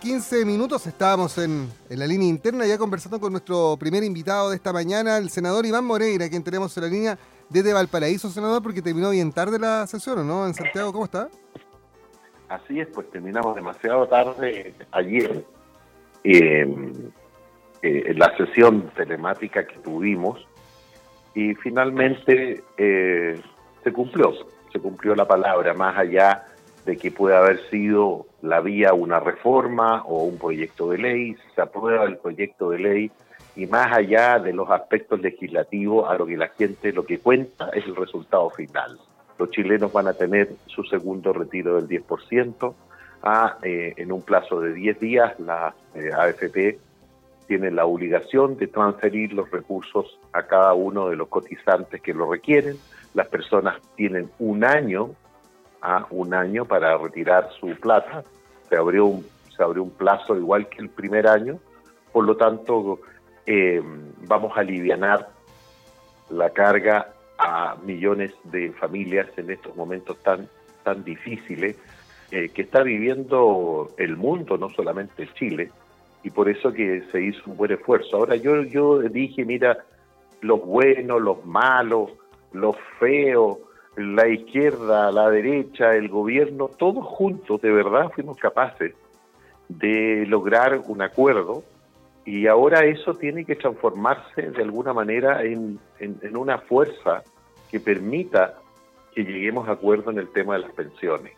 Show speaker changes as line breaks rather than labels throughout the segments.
la mañana, 15 minutos. Estábamos en, la línea interna ya conversando con nuestro primer invitado de esta mañana, el senador Iván Moreira, quien tenemos en la línea desde Valparaíso, senador, porque terminó bien tarde la sesión, ¿no? En Santiago, ¿cómo está?
Así es, pues terminamos demasiado tarde ayer. Eh, eh, la sesión telemática que tuvimos y finalmente eh, se cumplió, se cumplió la palabra, más allá de que pueda haber sido la vía una reforma o un proyecto de ley, se aprueba el proyecto de ley y más allá de los aspectos legislativos, a lo que la gente lo que cuenta es el resultado final. Los chilenos van a tener su segundo retiro del 10%, a, eh, en un plazo de 10 días la eh, AFP tiene la obligación de transferir los recursos a cada uno de los cotizantes que lo requieren. Las personas tienen un año a un año para retirar su plata. Se abrió un, se abrió un plazo igual que el primer año, por lo tanto eh, vamos a aliviar la carga a millones de familias en estos momentos tan, tan difíciles eh, que está viviendo el mundo, no solamente Chile, y por eso que se hizo un buen esfuerzo. Ahora yo, yo dije, mira, los buenos, los malos, los feos, la izquierda, la derecha, el gobierno, todos juntos de verdad fuimos capaces de lograr un acuerdo y ahora eso tiene que transformarse de alguna manera en, en, una fuerza que permita que lleguemos a acuerdo en el tema de las pensiones.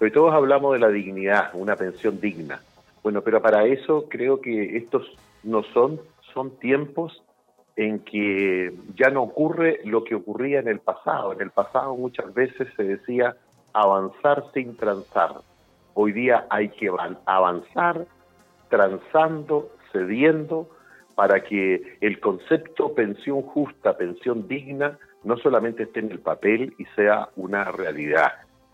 Hoy todos hablamos de la dignidad, una pensión digna. Bueno, pero para eso creo que estos no son, son tiempos en que ya no ocurre lo que ocurría en el pasado. En el pasado muchas veces se decía avanzar sin transar. Hoy día hay que avanzar transando, cediendo, para que el concepto pensión justa, pensión digna, no solamente esté en el papel y sea una realidad.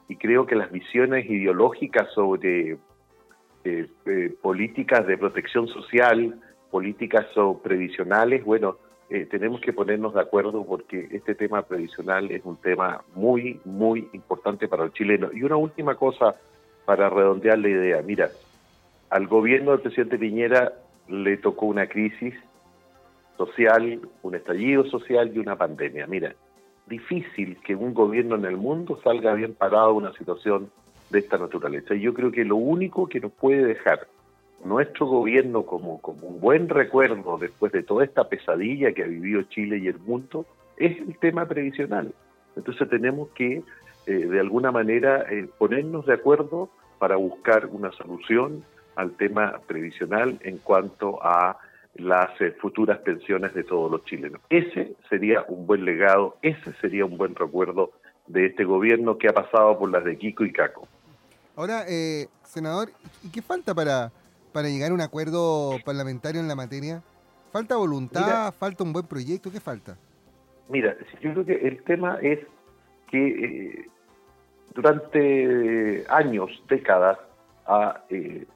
Y creo que las visiones ideológicas sobre eh, eh, políticas de protección social, políticas o previsionales, bueno, eh, tenemos que ponernos de acuerdo porque este tema previsional es un tema muy, muy importante para el chileno. Y una última cosa para redondear la idea. Mira, al gobierno del presidente Piñera le tocó una crisis social, un estallido social y una pandemia. Mira, difícil que un gobierno en el mundo salga bien parado de una situación de esta naturaleza. Y yo creo que lo único que nos puede dejar nuestro gobierno como, como un buen recuerdo después de toda esta pesadilla que ha vivido Chile y el mundo es el tema previsional. Entonces tenemos que, eh, de alguna manera, eh, ponernos de acuerdo para buscar una solución al tema previsional en cuanto a las eh, futuras pensiones de todos los chilenos. Ese sería un buen legado, ese sería un buen recuerdo de este gobierno que ha pasado por las de Kiko y Caco.
Ahora, senador, ¿y qué falta para, para llegar a un acuerdo parlamentario en la materia? ¿Falta voluntad? ¿Falta un buen proyecto? ¿Qué falta?
Mira, yo creo que el tema es que eh, durante años, décadas, ah, eh,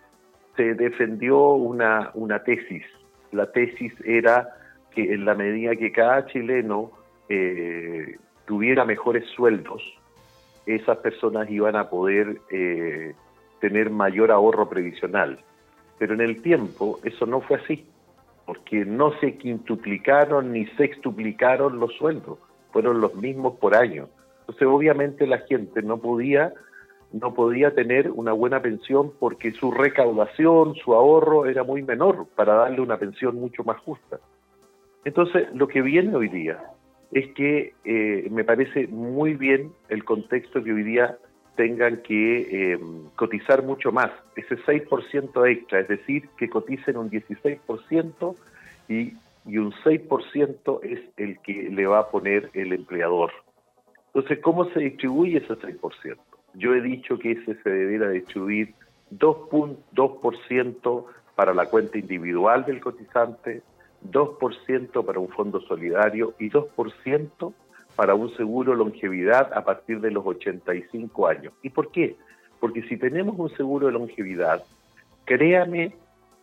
se defendió una, una tesis. La tesis era que en la medida que cada chileno eh, tuviera mejores sueldos, esas personas iban a poder tener mayor ahorro previsional. Pero en el tiempo eso no fue así, porque no se quintuplicaron ni sextuplicaron los sueldos, fueron los mismos por año. Entonces obviamente la gente no podía no podía tener una buena pensión porque su recaudación, su ahorro era muy menor para darle una pensión mucho más justa. Entonces, lo que viene hoy día es que eh, me parece muy bien el contexto que hoy día tengan que em, cotizar mucho más, ese 6% extra, es decir, que coticen un 16% y, y un 6% es el que le va a poner el empleador. Entonces, ¿cómo se distribuye ese 6%? Yo he dicho que ese se debiera distribuir 2.2% para la cuenta individual del cotizante, 2% para un fondo solidario y 2% para un seguro longevidad a partir de los 85 años. ¿Y por qué? Porque si tenemos un seguro de longevidad, créame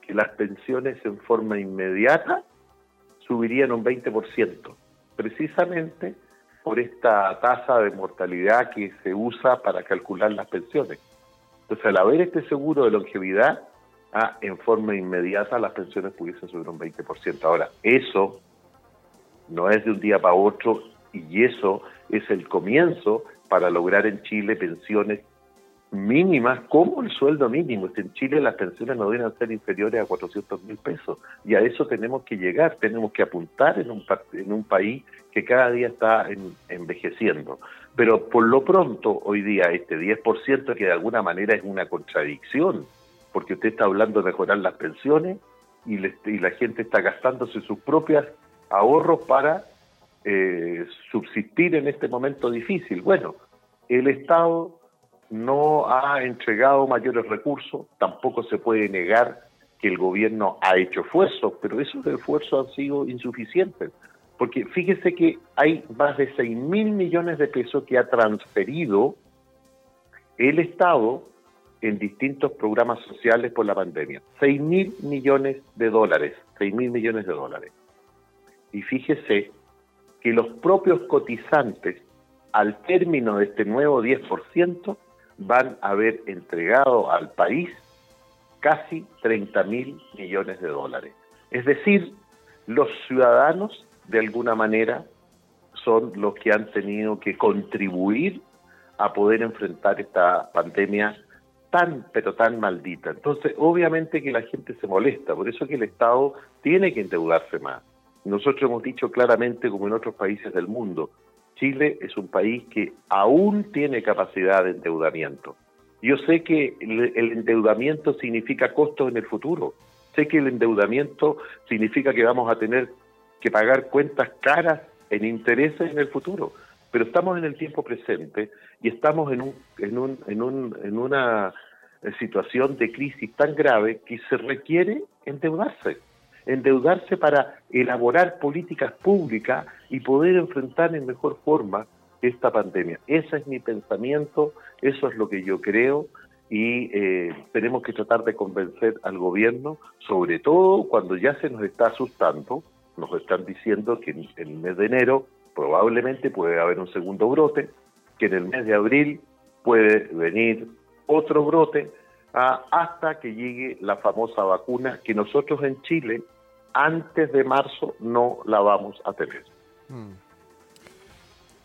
que las pensiones en forma inmediata subirían un 20%, precisamente por esta tasa de mortalidad que se usa para calcular las pensiones. Entonces, al haber este seguro de longevidad, ah, en forma inmediata las pensiones pudiesen subir un 20%. Ahora, eso no es de un día para otro y eso es el comienzo para lograr en Chile pensiones mínimas como el sueldo mínimo. En Chile las pensiones no deben ser inferiores a 400 mil pesos y a eso tenemos que llegar, tenemos que apuntar en un, en un país que cada día está envejeciendo. Pero por lo pronto, hoy día, este 10% que de alguna manera es una contradicción, porque usted está hablando de mejorar las pensiones y, y la gente está gastándose sus propios ahorros para eh, subsistir en este momento difícil. Bueno, el Estado no ha entregado mayores recursos, tampoco se puede negar que el gobierno ha hecho esfuerzos, pero esos esfuerzos han sido insuficientes, porque fíjese que hay más de 6 mil millones de pesos que ha transferido el Estado en distintos programas sociales por la pandemia. 6 mil millones de dólares, 6 mil millones de dólares. Y fíjese que los propios cotizantes, al término de este nuevo 10%, van a haber entregado al país casi 30 mil millones de dólares. Es decir, los ciudadanos, de alguna manera, son los que han tenido que contribuir a poder enfrentar esta pandemia tan, pero tan maldita. Entonces, obviamente que la gente se molesta, por eso que el Estado tiene que endeudarse más. Nosotros hemos dicho claramente, como en otros países del mundo, Chile es un país que aún tiene capacidad de endeudamiento. Yo sé que el, endeudamiento significa costos en el futuro. Sé que el endeudamiento significa que vamos a tener que pagar cuentas caras en intereses en el futuro. Pero estamos en el tiempo presente y estamos en, un, en, un, en, un, en una situación de crisis tan grave que se requiere endeudarse endeudarse para elaborar políticas públicas y poder enfrentar en mejor forma esta pandemia. Ese es mi pensamiento, eso es lo que yo creo y eh, tenemos que tratar de convencer al gobierno, sobre todo cuando ya se nos está asustando, nos están diciendo que en el mes de enero probablemente puede haber un segundo brote, que en el mes de abril puede venir otro brote, ah, hasta que llegue la famosa vacuna que nosotros en Chile antes de marzo no la vamos a tener. Mm.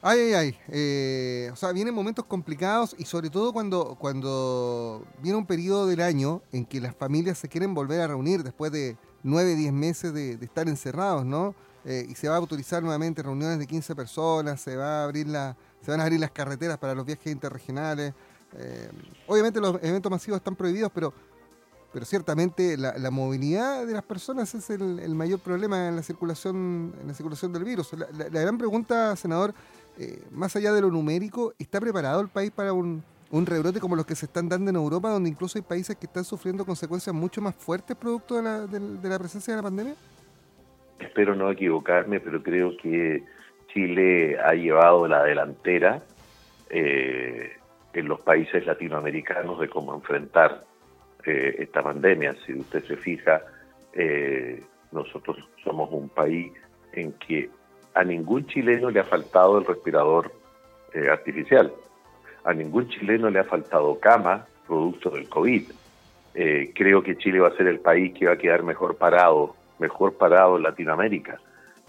Ay, ay, ay. Eh, o sea, vienen momentos complicados y sobre todo cuando, cuando viene un periodo del año en que las familias se quieren volver a reunir después de nueve, diez meses de, estar encerrados, ¿no? Eh, y se va a autorizar nuevamente reuniones de 15 personas, se, va a abrir la, se van a abrir las carreteras para los viajes interregionales. Eh, obviamente los eventos masivos están prohibidos, pero pero ciertamente la, movilidad de las personas es el, mayor problema en la circulación, en la circulación del virus. La, gran pregunta, senador, eh, más allá de lo numérico, ¿está preparado el país para un, rebrote como los que se están dando en Europa, donde incluso hay países que están sufriendo consecuencias mucho más fuertes producto de la, de, la presencia de la pandemia?
Espero no equivocarme, pero creo que Chile ha llevado la delantera eh, en los países latinoamericanos de cómo enfrentar eh, esta pandemia. Si usted se fija, eh, nosotros somos un país en que a ningún chileno le ha faltado el respirador eh, artificial, a ningún chileno le ha faltado cama producto del COVID. creo que Chile va a ser el país que va a quedar mejor parado, mejor parado en Latinoamérica.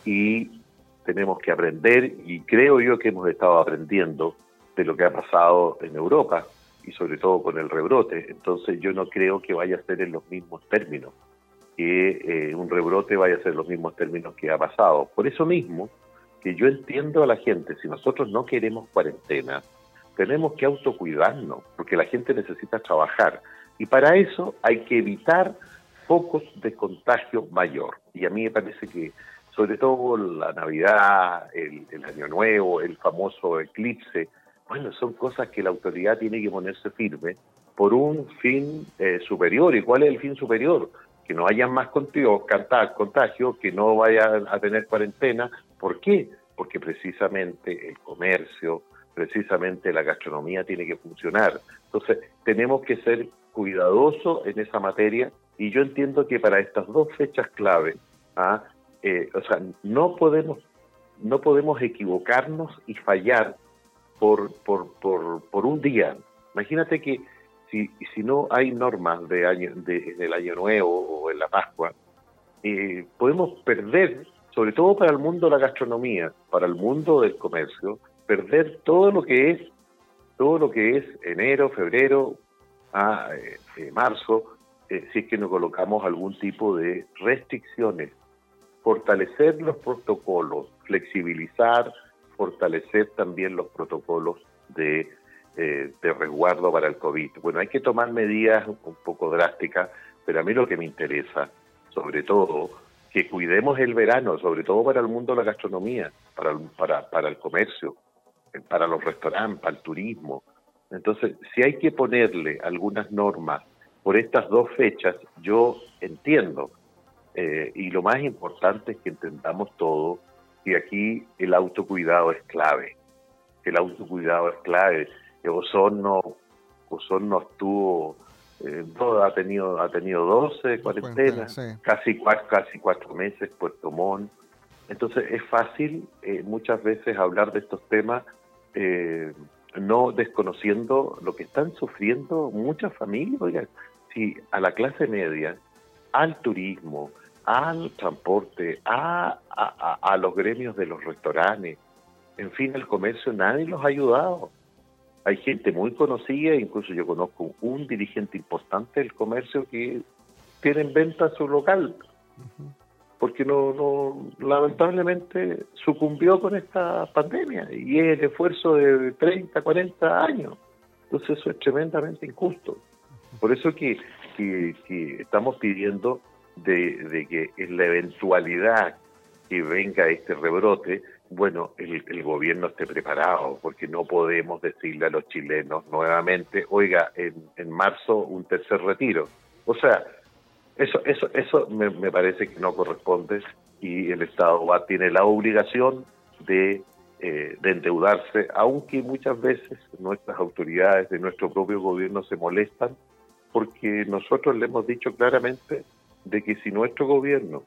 Y tenemos que aprender, y creo yo que hemos estado aprendiendo de lo que ha pasado en Europa, y sobre todo con el rebrote. Entonces yo no creo que vaya a ser en los mismos términos, que eh, un rebrote vaya a ser en los mismos términos que ha pasado. Por eso mismo, que yo entiendo a la gente, si nosotros no queremos cuarentena, tenemos que autocuidarnos, porque la gente necesita trabajar. Y para eso hay que evitar focos de contagio mayor. Y a mí me parece que, sobre todo la Navidad, el, el Año Nuevo, el famoso eclipse, bueno, son cosas que la autoridad tiene que ponerse firme por un fin eh, superior. ¿Y cuál es el fin superior? Que no haya más contigo, contagio, que no vaya a tener cuarentena. ¿Por qué? Porque precisamente el comercio, precisamente la gastronomía tiene que funcionar. Entonces, tenemos que ser cuidadosos en esa materia y yo entiendo que para estas dos fechas clave, ¿ah? eh, o sea, no podemos, no podemos equivocarnos y fallar por, por, por, por un día. Imagínate que si, si no hay normas de año, de, del año nuevo o en la Pascua, eh, podemos perder, sobre todo para el mundo de la gastronomía, para el mundo del comercio, perder todo lo que es, todo lo que es enero, febrero, a eh, eh, marzo, si es que no colocamos algún tipo de restricciones, fortalecer los protocolos, flexibilizar, fortalecer también los protocolos de, de resguardo para el COVID. Bueno, hay que tomar medidas un poco drásticas, pero a mí lo que me interesa sobre todo, que cuidemos el verano, sobre todo para el mundo de la gastronomía, para el, para, para el comercio, para los restaurantes, para el turismo. Entonces, si hay que ponerle algunas normas por estas dos fechas, yo entiendo, eh, y lo más importante es que entendamos todo, que aquí el autocuidado es clave, el autocuidado es clave. Osorno, Osorno estuvo eh, ha tenido ha tenido 12 cuarentenas, casi, casi cuatro meses Puerto Montt. Entonces es fácil eh, muchas veces hablar de estos temas eh, no desconociendo lo que están sufriendo muchas familias. Oigan, si a la clase media, al turismo, al transporte, a, a, a los gremios de los restaurantes, en fin, el comercio, nadie los ha ayudado hay gente muy conocida, incluso yo conozco un dirigente importante del comercio que tiene en venta su local, porque no, no lamentablemente sucumbió con esta pandemia y es el esfuerzo de 30, 40 años. Entonces eso es tremendamente injusto. Por eso que, que, estamos pidiendo de, que en la eventualidad que venga este rebrote, bueno, el, gobierno esté preparado, porque no podemos decirle a los chilenos nuevamente, oiga, en, en marzo un tercer retiro. O sea, eso, eso, eso me, parece que no corresponde y el Estado va, tiene la obligación eh, de endeudarse, aunque muchas veces nuestras autoridades de nuestro propio gobierno se molestan, porque nosotros le hemos dicho claramente de que si nuestro gobierno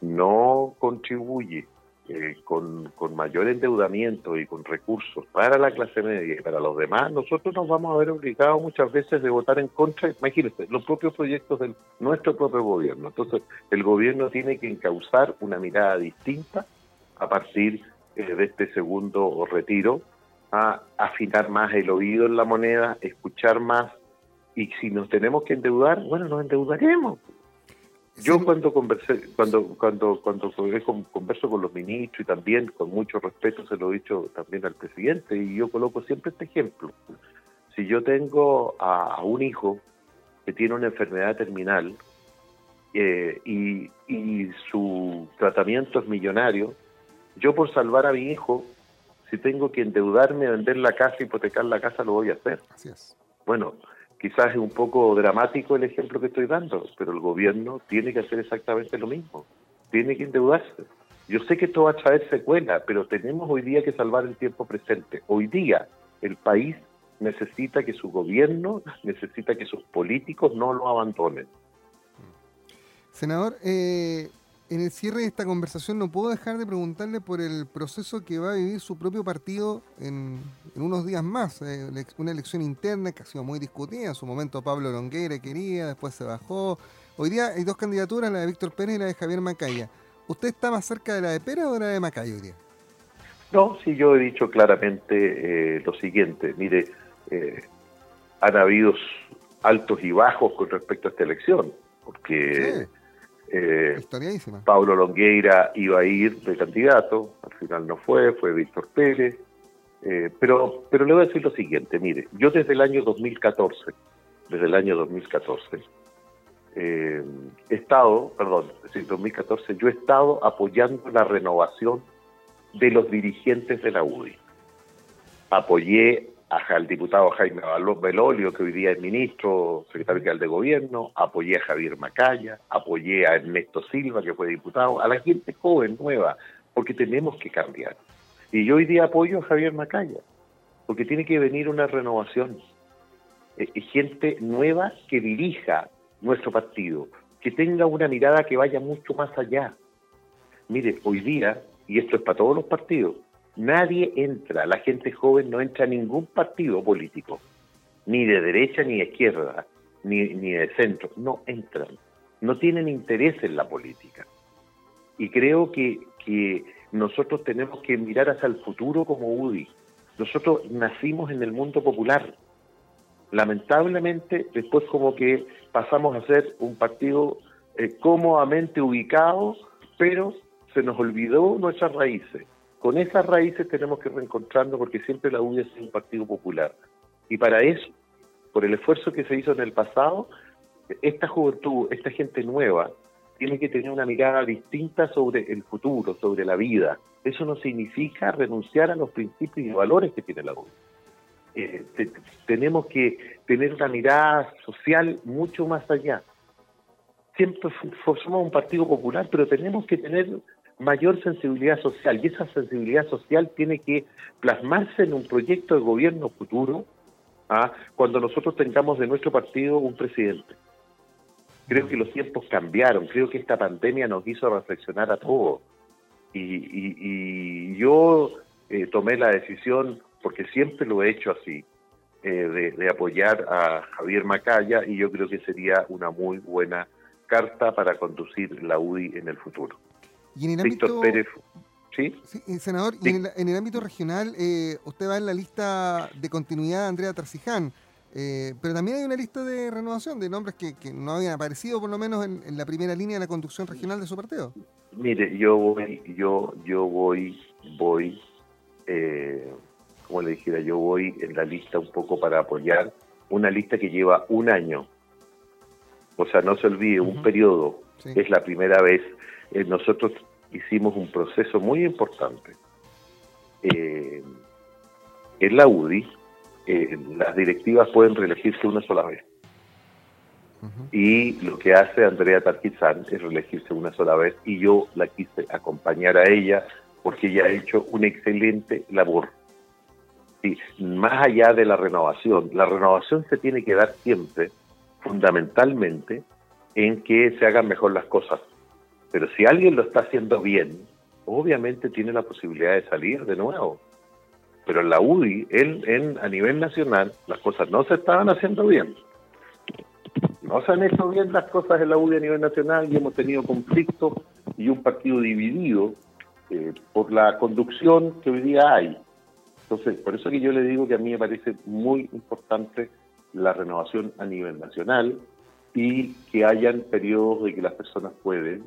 no contribuye eh, con, mayor endeudamiento y con recursos para la clase media y para los demás, nosotros nos vamos a ver obligados muchas veces de votar en contra, imagínense, los propios proyectos de nuestro propio gobierno. Entonces, el gobierno tiene que encauzar una mirada distinta a partir eh, de este segundo retiro, a afinar más el oído en la moneda, escuchar más, y si nos tenemos que endeudar, bueno, nos endeudaremos. Yo cuando conversé, cuando, cuando, cuando converso con los ministros y también con mucho respeto se lo he dicho también al presidente y yo coloco siempre este ejemplo. Si yo tengo a, un hijo que tiene una enfermedad terminal eh, y, y su tratamiento es millonario, yo por salvar a mi hijo, si tengo que endeudarme, vender la casa, hipotecar la casa, lo voy a hacer. Así es. Bueno, Quizás es un poco dramático el ejemplo que estoy dando, pero el gobierno tiene que hacer exactamente lo mismo. Tiene que endeudarse. Yo sé que esto va a traer secuela, pero tenemos hoy día que salvar el tiempo presente. Hoy día el país necesita que su gobierno, necesita que sus políticos no lo abandonen.
Senador, eh, en el cierre de esta conversación no puedo dejar de preguntarle por el proceso que va a vivir su propio partido en, unos días más. Eh, una elección interna que ha sido muy discutida. En su momento Pablo Longueira quería, después se bajó. Hoy día hay dos candidaturas, la de Víctor Pérez y la de Javier Macaya. ¿Usted está más cerca de la de Pérez o de la de Macaya hoy día?
No, sí, yo he dicho claramente eh, lo siguiente. Mire, eh, han habido altos y bajos con respecto a esta elección, porque... Eh, Pablo Longueira iba a ir de candidato, al final no fue, fue Víctor Pérez. Eh, pero, pero le voy a decir lo siguiente, mire, yo desde el año 2014, desde el año 2014, eh, he estado, perdón, desde 2014, yo he estado apoyando la renovación de los dirigentes de la UDI. Apoyé al diputado Jaime Belolio, que hoy día es ministro, secretario general de gobierno, apoyé a Javier Macaya, apoyé a Ernesto Silva, que fue diputado, a la gente joven, nueva, porque tenemos que cambiar. Y yo hoy día apoyo a Javier Macaya, porque tiene que venir una renovación. Eh, gente nueva que dirija nuestro partido, que tenga una mirada que vaya mucho más allá. Mire, hoy día, y esto es para todos los partidos, Nadie entra, la gente joven no entra a ningún partido político. ni de derecha ni de izquierda, ni, ni de centro, no entran, no tienen interés en la política. Y creo que, que nosotros tenemos que mirar hacia el futuro como UDI. Nosotros nacimos en el mundo popular. Lamentablemente, después como que pasamos a ser un partido eh, cómodamente ubicado, pero se nos olvidó nuestras raíces. Con esas raíces tenemos que reencontrarnos porque siempre la UDI es un partido popular. Y para eso, por el esfuerzo que se hizo en el pasado, esta juventud, esta gente nueva, tiene que tener una mirada distinta sobre el futuro, sobre la vida. Eso no significa renunciar a los principios y valores que tiene la UDI. Eh, tenemos que tener una mirada social mucho más allá. Siempre somos un partido popular, pero tenemos que tener mayor sensibilidad social y esa sensibilidad social tiene que plasmarse en un proyecto de gobierno futuro ¿ah? cuando nosotros tengamos de nuestro partido un presidente. Creo que los tiempos cambiaron, creo que esta pandemia nos hizo reflexionar a todos y, yo eh, tomé la decisión, porque siempre lo he hecho así, eh, de, de apoyar a Javier Macaya y yo creo que sería una muy buena carta para conducir la UDI en el futuro.
Y en el ámbito, Pérez, ¿sí? Eh, senador, y en el, ámbito regional, eh, usted va en la lista de continuidad de Andrea Tarciján, eh, pero también hay una lista de renovación de nombres que, no habían aparecido, por lo menos, en, la primera línea de la conducción regional de su partido.
Mire, yo voy, yo, yo voy, voy, eh, como le dijera, yo voy en la lista un poco para apoyar una lista que lleva un año. O sea, no se olvide, un periodo. Es la primera vez. nosotros hicimos un proceso muy importante. Eh, en la UDI, eh, las directivas pueden reelegirse una sola vez. Y lo que hace Andrea Tarquizán es reelegirse una sola vez y yo la quise acompañar a ella porque ella ha hecho una excelente labor. Y más allá de la renovación, la renovación se tiene que dar siempre, fundamentalmente, en que se hagan mejor las cosas pero si alguien lo está haciendo bien, obviamente tiene la posibilidad de salir de nuevo. Pero en la UDI, en, a nivel nacional, las cosas no se estaban haciendo bien. No se han hecho bien las cosas en la UDI a nivel nacional y hemos tenido conflictos y un partido dividido eh, por la conducción que hoy día hay. Entonces, por eso que yo le digo que a mí me parece muy importante la renovación a nivel nacional y que hayan periodos de que las personas pueden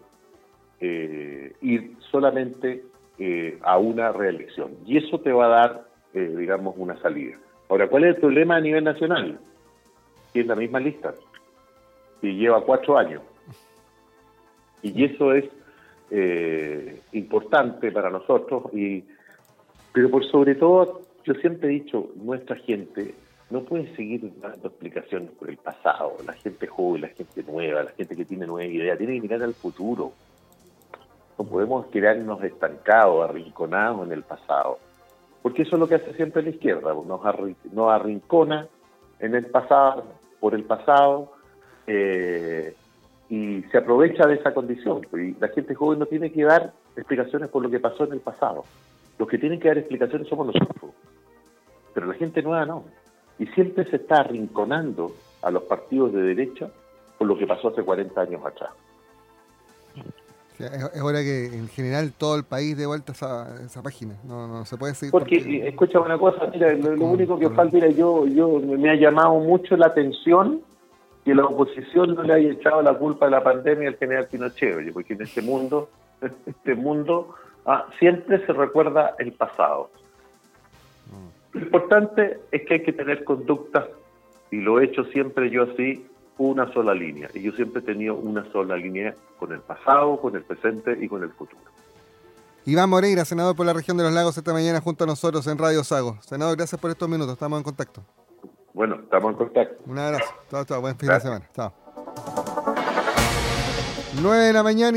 eh, ir solamente eh, a una reelección. Y eso te va a dar, eh, digamos, una salida. Ahora, ¿cuál es el problema a nivel nacional? Que es la misma lista, y lleva cuatro años. Y eso es importante para nosotros, y, pero por sobre todo, yo siempre he dicho, nuestra gente no puede seguir dando explicaciones por el pasado, la gente joven, la gente nueva, la gente que tiene nueva idea, tiene que mirar al futuro. No podemos quedarnos estancados, arrinconados en el pasado. Porque eso es lo que hace siempre la izquierda, nos, arrincona en el pasado, por el pasado, eh, y se aprovecha de esa condición. Y la gente joven no tiene que dar explicaciones por lo que pasó en el pasado. Los que tienen que dar explicaciones somos nosotros. Pero la gente nueva no. Y siempre se está arrinconando a los partidos de derecha por lo que pasó hace 40 años atrás
es, hora que en general todo el país dé vuelta esa, esa página. No, no se puede seguir.
Porque, eh, escucha una cosa, mira, lo, único que falta, mira, yo, yo me ha llamado mucho la atención que la oposición no le haya echado la culpa de la pandemia al general Pinochet, porque en este mundo, este mundo ah, siempre se recuerda el pasado. Mm. Lo importante es que hay que tener conductas, y lo he hecho siempre yo así, una sola línea. Y yo siempre he tenido una sola línea con el pasado, con el presente y con el futuro.
Iván Moreira, senador por la región de los lagos, esta mañana junto a nosotros en Radio Sago. Senador, gracias por estos minutos, estamos en contacto.
Bueno, estamos en contacto.
Un abrazo. Chao, chao, buen fin de semana. Chao. 9 de la mañana.